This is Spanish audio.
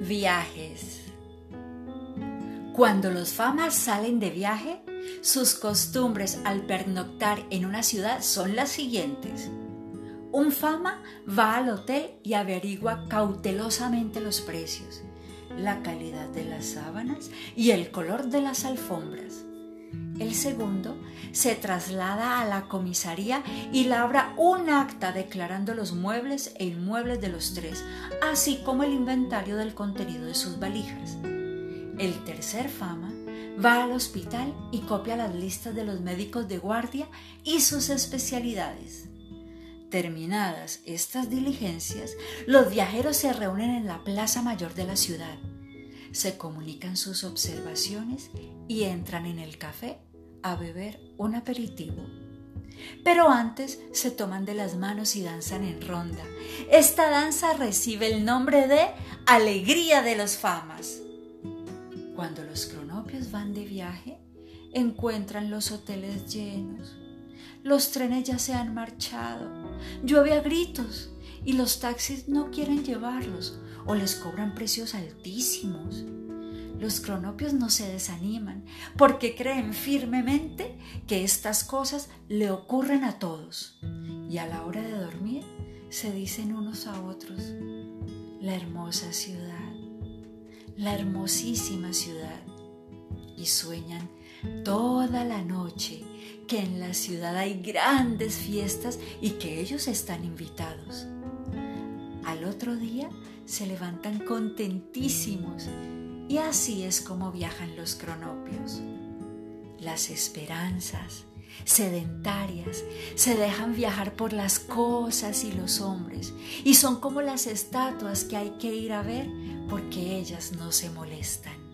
Viajes. Cuando los famas salen de viaje, sus costumbres al pernoctar en una ciudad son las siguientes. Un fama va al hotel y averigua cautelosamente los precios, la calidad de las sábanas y el color de las alfombras. El segundo se traslada a la comisaría y labra un acta declarando los muebles e inmuebles de los tres, así como el inventario del contenido de sus valijas. El tercer fama va al hospital y copia las listas de los médicos de guardia y sus especialidades. Terminadas estas diligencias, los viajeros se reúnen en la plaza mayor de la ciudad, se comunican sus observaciones y entran en el café a beber un aperitivo. Pero antes se toman de las manos y danzan en ronda. Esta danza recibe el nombre de Alegría de los Famas. Cuando los cronopios van de viaje, encuentran los hoteles llenos. Los trenes ya se han marchado. Llueve a gritos y los taxis no quieren llevarlos o les cobran precios altísimos. Los cronopios no se desaniman porque creen firmemente que estas cosas le ocurren a todos. Y a la hora de dormir se dicen unos a otros, la hermosa ciudad, la hermosísima ciudad. Y sueñan toda la noche que en la ciudad hay grandes fiestas y que ellos están invitados. Al otro día se levantan contentísimos y así es como viajan los cronopios. Las esperanzas sedentarias se dejan viajar por las cosas y los hombres y son como las estatuas que hay que ir a ver porque ellas no se molestan.